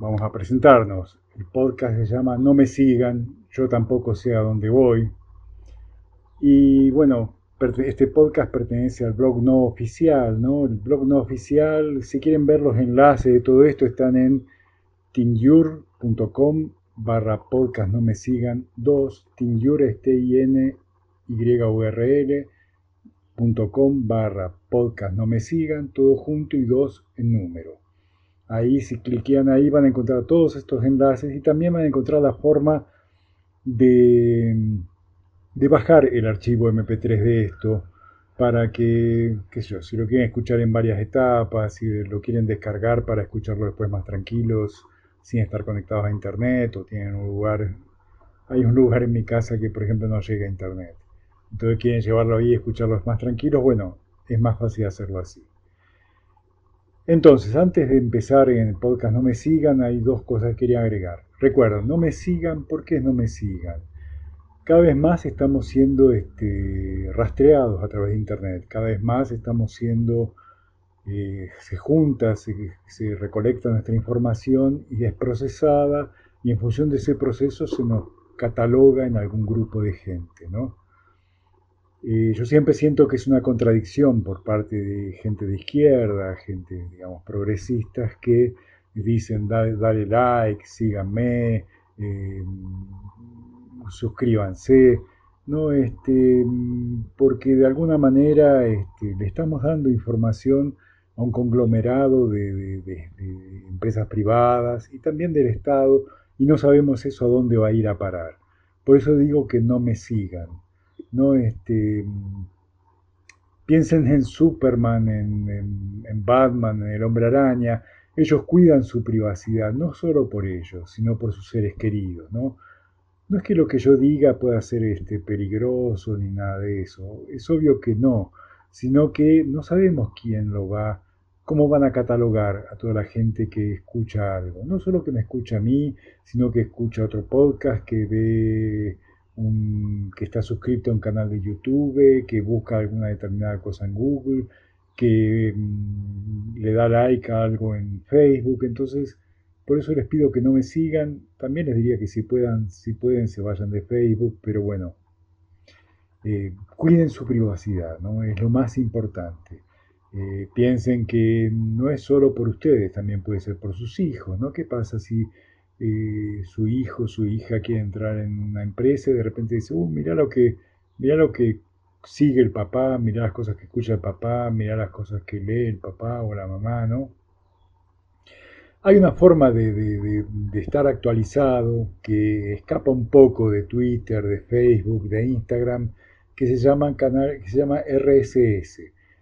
vamos a presentarnos. El podcast se llama No me sigan, yo tampoco sé a dónde voy. Y bueno, este podcast pertenece al blog no oficial, ¿no? El blog no oficial, si quieren ver los enlaces de todo esto, están en tinyur.com barra podcast no me sigan 2, tinyur t i n y u r l barra podcast no me sigan, todo junto y dos en número. Ahí si cliquean ahí van a encontrar todos estos enlaces y también van a encontrar la forma de, de bajar el archivo MP3 de esto para que, qué sé yo, si lo quieren escuchar en varias etapas, si lo quieren descargar para escucharlo después más tranquilos, sin estar conectados a internet o tienen un lugar, hay un lugar en mi casa que por ejemplo no llega a internet. Entonces quieren llevarlo ahí y escucharlos más tranquilos, bueno, es más fácil hacerlo así. Entonces, antes de empezar en el podcast No me sigan, hay dos cosas que quería agregar. Recuerden, no me sigan, ¿por qué no me sigan? Cada vez más estamos siendo este, rastreados a través de Internet, cada vez más estamos siendo, eh, se junta, se, se recolecta nuestra información y es procesada y en función de ese proceso se nos cataloga en algún grupo de gente, ¿no? Yo siempre siento que es una contradicción por parte de gente de izquierda, gente, digamos, progresistas que dicen dale, like, síganme, eh, suscríbanse, ¿no? Este, porque de alguna manera este, le estamos dando información a un conglomerado de, de, empresas privadas y también del Estado y no sabemos eso a dónde va a ir a parar. Por eso digo que no me sigan. ¿No? Este, piensen en Superman, en, Batman, en el hombre araña. Ellos cuidan su privacidad, no solo por ellos, sino por sus seres queridos, ¿no? No es que lo que yo diga pueda ser este, peligroso ni nada de eso, es obvio que no, sino que no sabemos quién lo va, cómo van a catalogar a toda la gente que escucha algo. No solo que me escucha a mí, sino que escucha otro podcast, que ve que está suscrito a un canal de YouTube, que busca alguna determinada cosa en Google, que mm, le da like a algo en Facebook. Entonces, por eso les pido que no me sigan. También les diría que si puedan, si pueden, se vayan de Facebook, pero bueno, eh, cuiden su privacidad, ¿no? Es lo más importante. Eh, piensen que no es solo por ustedes, también puede ser por sus hijos, ¿no? ¿Qué pasa si eh, su hijo, su hija quiere entrar en una empresa y de repente dice, uh, mira lo que, lo que sigue el papá, mira las cosas que escucha el papá, mira las cosas que lee el papá o la mamá, ¿no? Hay una forma de, estar actualizado que escapa un poco de Twitter, de Facebook, de Instagram, que se llama, canal, que se llama RSS.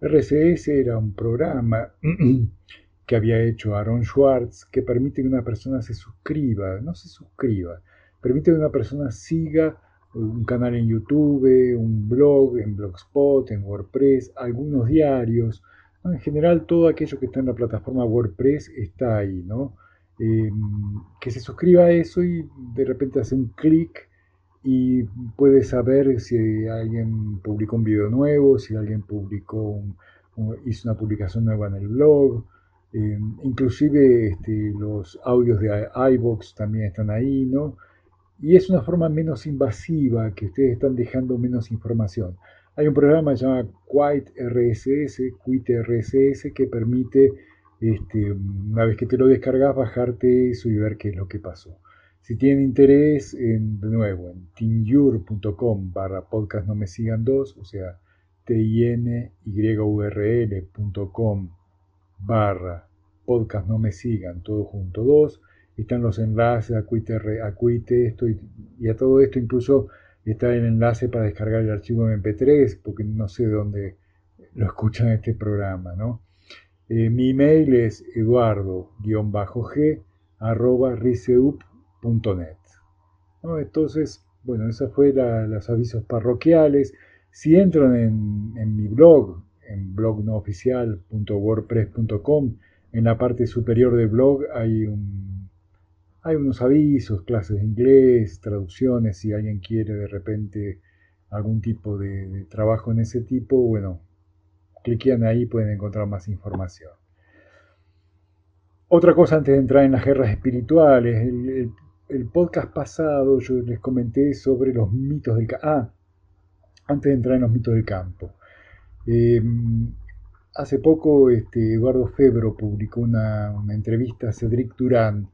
RSS era un programa que había hecho Aaron Schwartz, que permite que una persona se suscriba, no se suscriba, permite que una persona siga un canal en YouTube, un blog, en Blogspot, en WordPress, algunos diarios. En general, todo aquello que está en la plataforma WordPress está ahí, ¿no? Em, que se suscriba a eso y de repente hace un clic y puede saber si alguien publicó un video nuevo, si alguien publicó hizo una publicación nueva en el blog, Em, inclusive este, los audios de iVoox también están ahí, ¿no? Y es una forma menos invasiva que ustedes están dejando menos información. Hay un programa llamado Quite RSS, Quite RSS, que permite, este, una vez que te lo descargas, bajarte eso y ver qué es lo que pasó. Si tienen interés, en, de nuevo, en tinyur.com barra podcast no me sigan dos, o sea, t barra podcast no me sigan, todo junto dos. Están los enlaces a Cuite, a esto y, a todo esto incluso está el enlace para descargar el archivo MP3 porque no sé dónde lo escuchan este programa, ¿no? Eh, mi email es eduardo-g arroba riseup.net. ¿no? Entonces, bueno, esos fueron los avisos parroquiales. Si entran en, en mi blog, en blognooficial.wordpress.com. En la parte superior del blog hay, un, hay unos avisos, clases de inglés, traducciones, si alguien quiere de repente algún tipo de, trabajo en ese tipo, bueno, cliquean ahí pueden encontrar más información. Otra cosa antes de entrar en las guerras espirituales, el, podcast pasado yo les comenté sobre los mitos del campo. Ah, antes de entrar en los mitos del campo. Eh, hace poco este, Eduardo Febro publicó una, entrevista a Cedric Durán,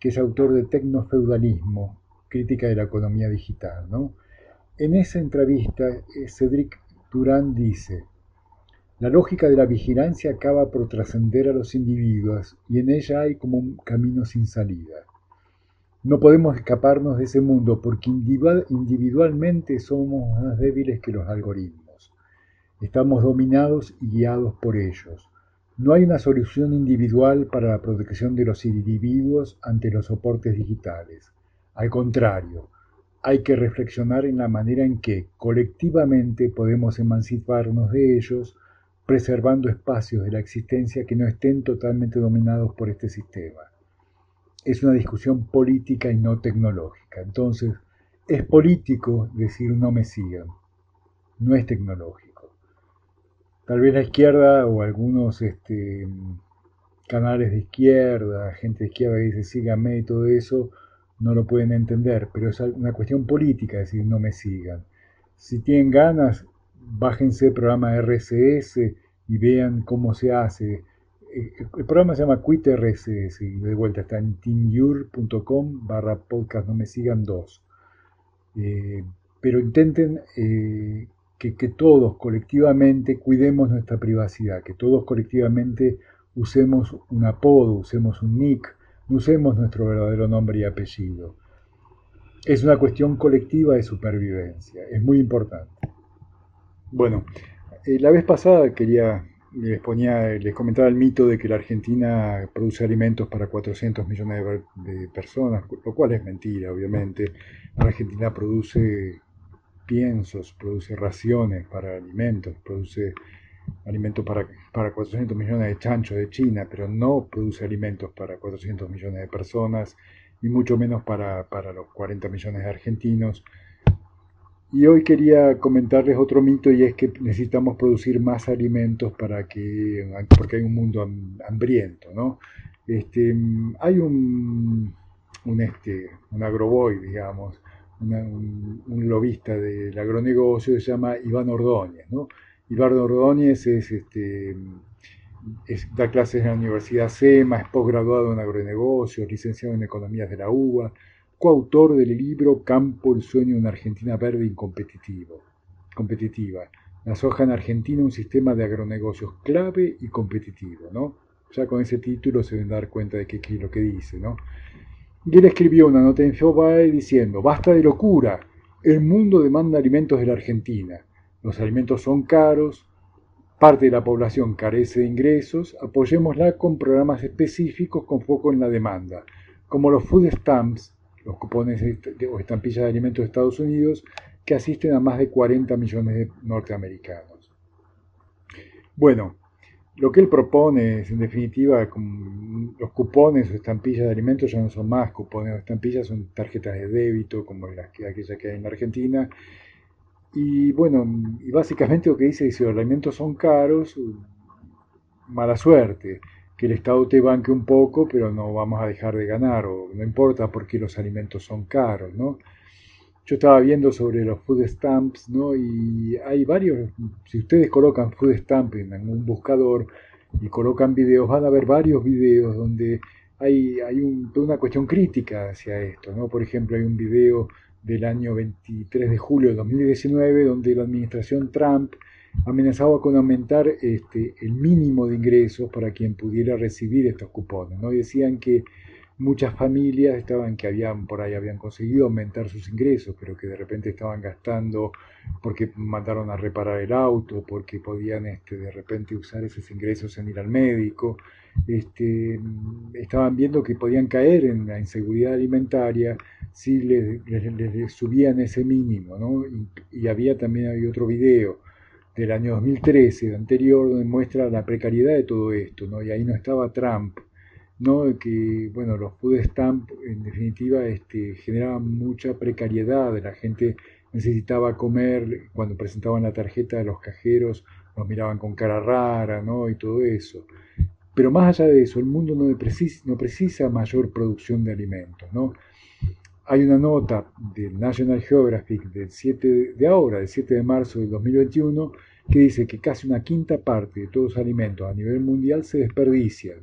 que es autor de Tecnofeudalismo, crítica de la economía digital. En esa entrevista, eh, Cedric Durán dice, la lógica de la vigilancia acaba por trascender a los individuos y en ella hay como un camino sin salida. No podemos escaparnos de ese mundo porque individualmente somos más débiles que los algoritmos. Estamos dominados y guiados por ellos. No hay una solución individual para la protección de los individuos ante los soportes digitales. Al contrario, hay que reflexionar en la manera en que colectivamente podemos emanciparnos de ellos preservando espacios de la existencia que no estén totalmente dominados por este sistema. Es una discusión política y no tecnológica. Entonces, es político decir no me sigan, no es tecnológico. Tal vez la izquierda o algunos este, canales de izquierda, gente de izquierda que dice síganme y todo eso, no lo pueden entender, pero es una cuestión política decir no me sigan. Si tienen ganas, bájense el programa RSS y vean cómo se hace. Eh, el programa se llama Quit RSS y de vuelta está en teamure.com barra podcast no me sigan dos. Eh, pero intenten eh, que, todos colectivamente cuidemos nuestra privacidad, que todos colectivamente usemos un apodo, usemos un nick, usemos nuestro verdadero nombre y apellido. Es una cuestión colectiva de supervivencia, es muy importante. Bueno, eh, la vez pasada quería, les, ponía, les comentaba el mito de que la Argentina produce alimentos para 400 millones de, personas, lo cual es mentira, obviamente. La Argentina produce piensos, produce raciones para alimentos, produce alimentos para, para 400 millones de chanchos de China, pero no produce alimentos para 400 millones de personas, y mucho menos para, para los 40 millones de argentinos y hoy quería comentarles otro mito y es que necesitamos producir más alimentos para que, porque hay un mundo hambriento, ¿no? Este, hay un, un, este, un agroboy, digamos, un, lobista del agronegocio se llama Iván Ordóñez, ¿no? Iván Ordóñez es, este, da clases en la Universidad SEMA, es posgraduado en agronegocios, licenciado en economías de la UBA, coautor del libro Campo, el sueño de una Argentina verde y competitivo, competitiva. La soja en Argentina, un sistema de agronegocios clave y competitivo, ¿no? Ya con ese título se deben dar cuenta de qué es lo que dice, ¿no? Y él escribió una nota en Fobae diciendo, basta de locura, el mundo demanda alimentos de la Argentina. Los alimentos son caros, parte de la población carece de ingresos, apoyémosla con programas específicos con foco en la demanda, como los food stamps, los cupones o estampillas de alimentos de Estados Unidos, que asisten a más de 40 millones de norteamericanos. Bueno, lo que él propone es, en definitiva, los cupones o estampillas de alimentos ya no son más cupones o estampillas, son tarjetas de débito, como las que, que hay en la Argentina. Y bueno, y básicamente lo que dice es que si los alimentos son caros, mala suerte que el Estado te banque un poco, pero no vamos a dejar de ganar, o no importa porque los alimentos son caros, ¿no? Yo estaba viendo sobre los food stamps, ¿no? Y hay varios, si ustedes colocan food stamp en un buscador y colocan videos, van a ver varios videos donde hay, hay una cuestión crítica hacia esto, ¿no? Por ejemplo, hay un video del año 23 de julio de 2019 donde la administración Trump amenazaba con aumentar este, el mínimo de ingresos para quien pudiera recibir estos cupones. ¿no? decían que muchas familias estaban que habían por ahí habían conseguido aumentar sus ingresos, pero que de repente estaban gastando porque mandaron a reparar el auto, porque podían este, de repente usar esos ingresos en ir al médico. Este, estaban viendo que podían caer en la inseguridad alimentaria si les, les, subían ese mínimo. ¿no? Y, y había también había otro video del año 2013, anterior, donde muestra la precariedad de todo esto, ¿no? Y ahí no estaba Trump, ¿no? Que, bueno, los food stamps, en definitiva, este, generaban mucha precariedad, la gente necesitaba comer, cuando presentaban la tarjeta de los cajeros, los miraban con cara rara, ¿no? Y todo eso. Pero más allá de eso, el mundo no precisa, no precisa mayor producción de alimentos. ¿no? Hay una nota del National Geographic del 7 de ahora, del 7 de marzo del 2021, que dice que casi una quinta parte de todos los alimentos a nivel mundial se desperdician.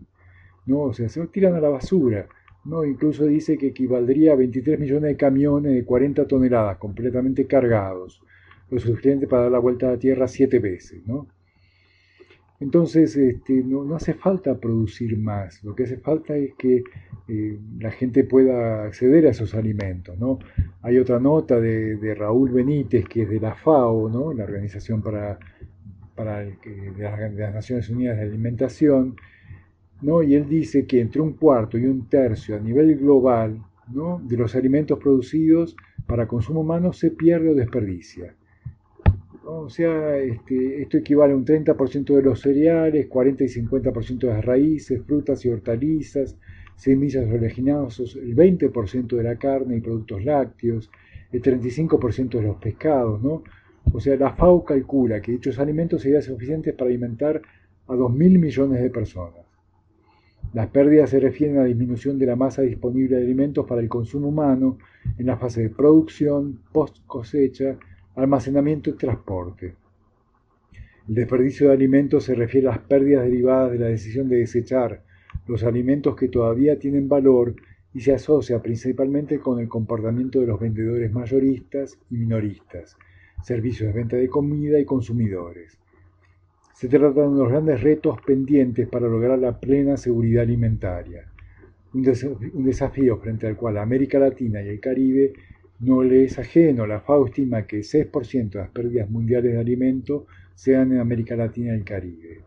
¿No? O sea, se tiran a la basura. ¿no? Incluso dice que equivaldría a 23 millones de camiones de 40 toneladas completamente cargados, lo suficiente para dar la vuelta a la Tierra siete veces. ¿no? Entonces, este, no, hace falta producir más, lo que hace falta es que eh, la gente pueda acceder a esos alimentos. ¿no? Hay otra nota de, Raúl Benítez, que es de la FAO, ¿no? la Organización para, para de, las, Naciones Unidas de Alimentación, ¿no? y él dice que entre un cuarto y un tercio a nivel global ¿no? de los alimentos producidos para consumo humano se pierde o desperdicia. O sea, este, esto equivale a un 30% de los cereales, 40 y 50% de las raíces, frutas y hortalizas, semillas oleaginosos, el 20% de la carne y productos lácteos, el 35% de los pescados, ¿no? O sea, la FAO calcula que dichos alimentos serían suficientes para alimentar a 2.000 millones de personas. Las pérdidas se refieren a la disminución de la masa disponible de alimentos para el consumo humano en la fase de producción, post cosecha almacenamiento y transporte. El desperdicio de alimentos se refiere a las pérdidas derivadas de la decisión de desechar los alimentos que todavía tienen valor y se asocia principalmente con el comportamiento de los vendedores mayoristas y minoristas, servicios de venta de comida y consumidores. Se trata de unos grandes retos pendientes para lograr la plena seguridad alimentaria, un, desafío frente al cual América Latina y el Caribe no le es ajeno. La FAO estima que 6% de las pérdidas mundiales de alimento sean en América Latina y el Caribe.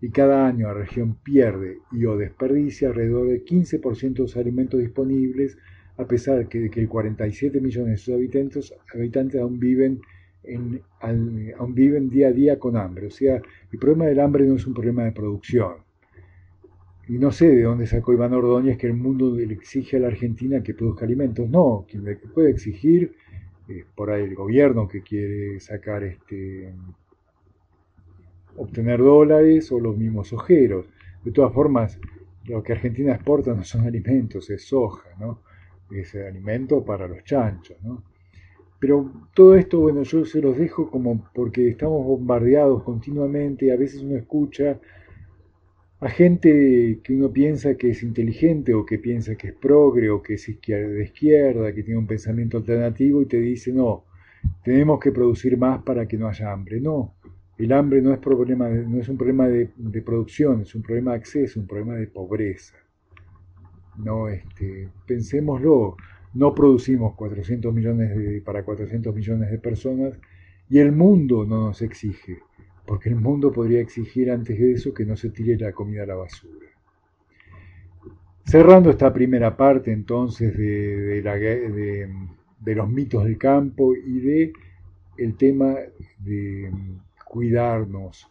Y cada año la región pierde y o desperdicia alrededor de 15% de los alimentos disponibles, a pesar de que, que 47 millones de sus habitantes, habitantes aún viven aún viven día a día con hambre. O sea, el problema del hambre no es un problema de producción, y no sé de dónde sacó Iván Ordóñez que el mundo le exige a la Argentina que produzca alimentos. No, quien le puede exigir es por ahí el gobierno que quiere sacar este obtener dólares o los mismos ojeros. De todas formas, lo que Argentina exporta no son alimentos, es soja, ¿no? Es alimento para los chanchos, ¿no? Pero todo esto, bueno, yo se los dejo como porque estamos bombardeados continuamente, a veces uno escucha a gente que uno piensa que es inteligente o que piensa que es progre o que es izquierda, de izquierda, que tiene un pensamiento alternativo y te dice, no, tenemos que producir más para que no haya hambre. No, el hambre no es, problema no es un problema de, producción, es un problema de acceso, un problema de pobreza. No, este, pensémoslo, no producimos 400 millones para 400 millones de personas y el mundo no nos exige porque el mundo podría exigir antes de eso que no se tire la comida a la basura. Cerrando esta primera parte entonces de, los mitos del campo y de el tema de cuidarnos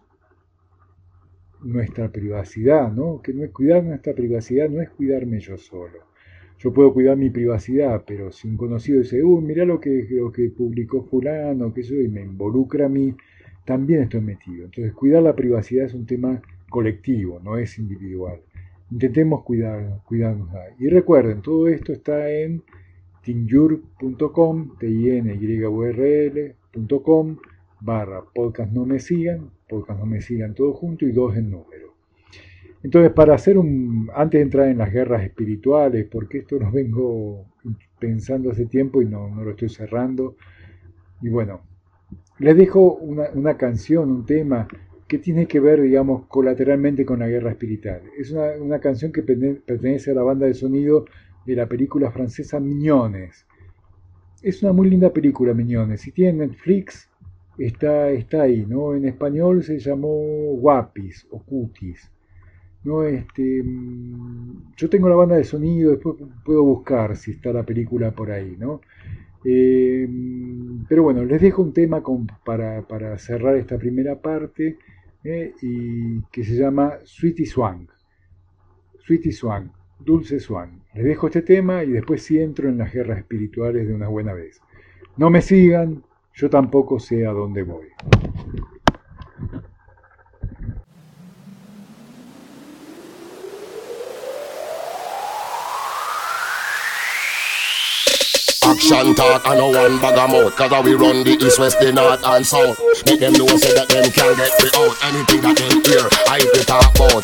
nuestra privacidad, ¿no? Que no es cuidar nuestra privacidad, no es cuidarme yo solo. Yo puedo cuidar mi privacidad, pero si un conocido dice, uy, mira lo que, lo que publicó fulano, que eso, y me involucra a mí, también estoy metido. Entonces, cuidar la privacidad es un tema colectivo, no es individual. Intentemos cuidar, cuidarnos. Y recuerden, todo esto está en tinyur.com, t i n y u barra podcast no me sigan, podcast no me sigan todo junto y dos en número. Entonces, para hacer un, antes de entrar en las guerras espirituales, porque esto lo vengo pensando hace tiempo y no, no lo estoy cerrando, y bueno, les dejo una, canción, un tema que tiene que ver, digamos, colateralmente con la guerra espiritual. Es una, canción que pertenece a la banda de sonido de la película francesa Miñones. Es una muy linda película, Miñones. Si tienen Netflix, está, está ahí, ¿no? En español se llamó Guapis o Cutis. ¿No? Este, mm, yo tengo la banda de sonido, después puedo buscar si está la película por ahí, ¿no? Eh, pero bueno, les dejo un tema para, cerrar esta primera parte eh, y que se llama Sweetie Swan. Sweetie Swan, Dulce Swan. Les dejo este tema y después sí entro en las guerras espirituales de una buena vez. No me sigan, yo tampoco sé a dónde voy. Action talk and no one bag of mouth Cause we run the east, west, the north and south. Make them know say that them can't get me out Anything that they hear, I be talk about.